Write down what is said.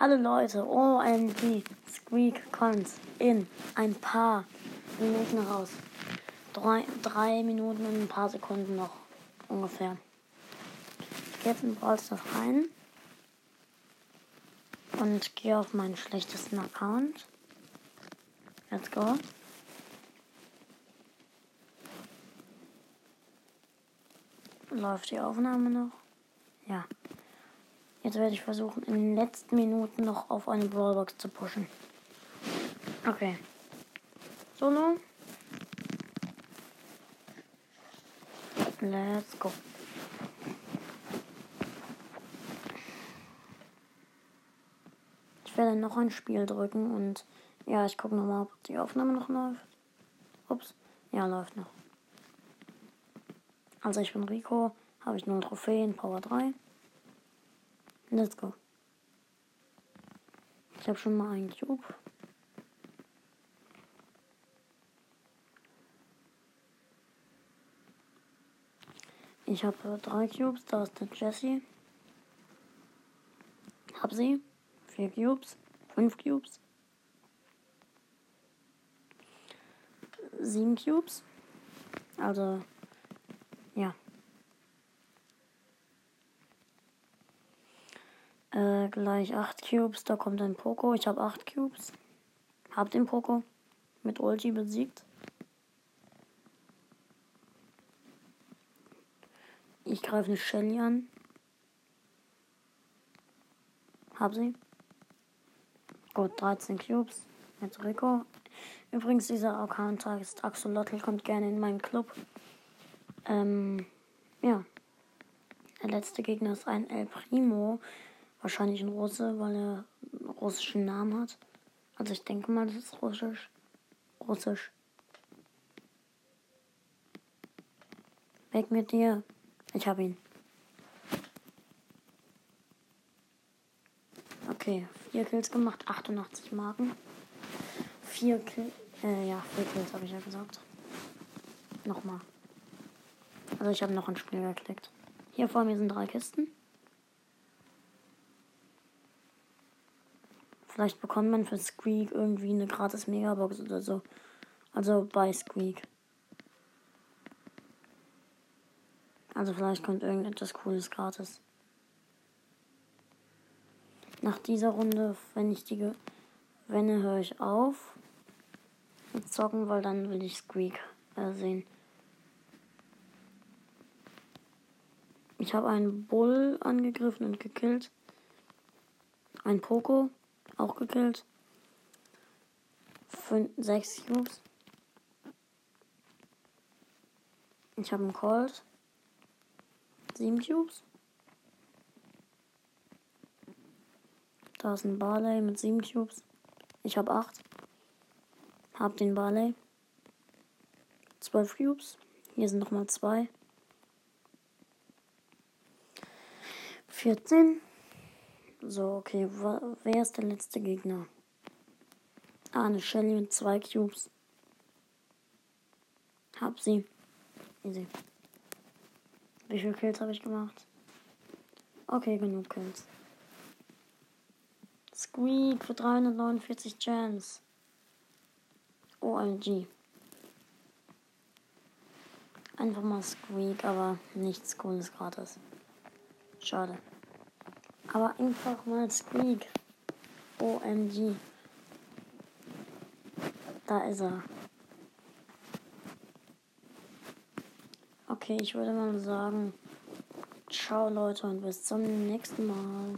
Hallo Leute, OMG, Squeak kommt in ein paar Minuten raus. Drei, drei Minuten und ein paar Sekunden noch ungefähr. Ich gehe jetzt in Brawl Stars rein und gehe auf meinen schlechtesten Account. Let's go. Läuft die Aufnahme noch? Ja. Jetzt werde ich versuchen, in den letzten Minuten noch auf eine Brawlbox zu pushen. Okay. Solo. Let's go. Ich werde noch ein Spiel drücken und ja, ich gucke nochmal, ob die Aufnahme noch läuft. Ups. Ja, läuft noch. Also ich bin Rico, habe ich nur Trophäen, Power 3. Let's go. Ich habe schon mal einen Cube. Ich habe drei Cubes, da ist der Jesse. Hab sie. Vier Cubes. Fünf Cubes. Sieben Cubes. Also, ja. Äh, gleich acht Cubes, da kommt ein Poco. Ich habe acht Cubes. Hab den Poco mit Ulti besiegt. Ich greife eine Shelly an. Hab sie. Gut, 13 Cubes. Jetzt Rico. Übrigens, dieser Account ist Axolotl, kommt gerne in meinen Club. Ähm, ja. Der letzte Gegner ist ein El Primo. Wahrscheinlich ein Russe, weil er einen russischen Namen hat. Also ich denke mal, das ist russisch. Russisch. Weg mit dir. Ich habe ihn. Okay, vier Kills gemacht, 88 Marken. Vier Kills, äh, ja, vier Kills habe ich ja gesagt. Nochmal. Also ich habe noch ein Spiel geklickt. Hier vor mir sind drei Kisten. Vielleicht bekommt man für Squeak irgendwie eine gratis Megabox oder so. Also bei Squeak. Also vielleicht kommt irgendetwas Cooles gratis. Nach dieser Runde, wenn ich die gewinne, höre ich auf mit zocken, weil dann will ich Squeak äh, sehen. Ich habe einen Bull angegriffen und gekillt. Ein Poco auch gekillt. Fünf, sechs Cubes. Ich habe einen Colt. Sieben Cubes. Da ist ein Barley mit sieben Cubes. Ich habe acht. Hab den Barley. Zwölf Cubes. Hier sind nochmal zwei. 14. So, okay. Wer ist der letzte Gegner? Ah, eine Shelly mit zwei Cubes. Hab sie. Easy. Wie viele Kills habe ich gemacht? Okay, genug Kills. Squeak für 349 Gems. OMG. Einfach mal Squeak, aber nichts Cooles gratis. Schade. Aber einfach mal Squeak. OMG. Da ist er. Okay, ich würde mal sagen, ciao Leute und bis zum nächsten Mal.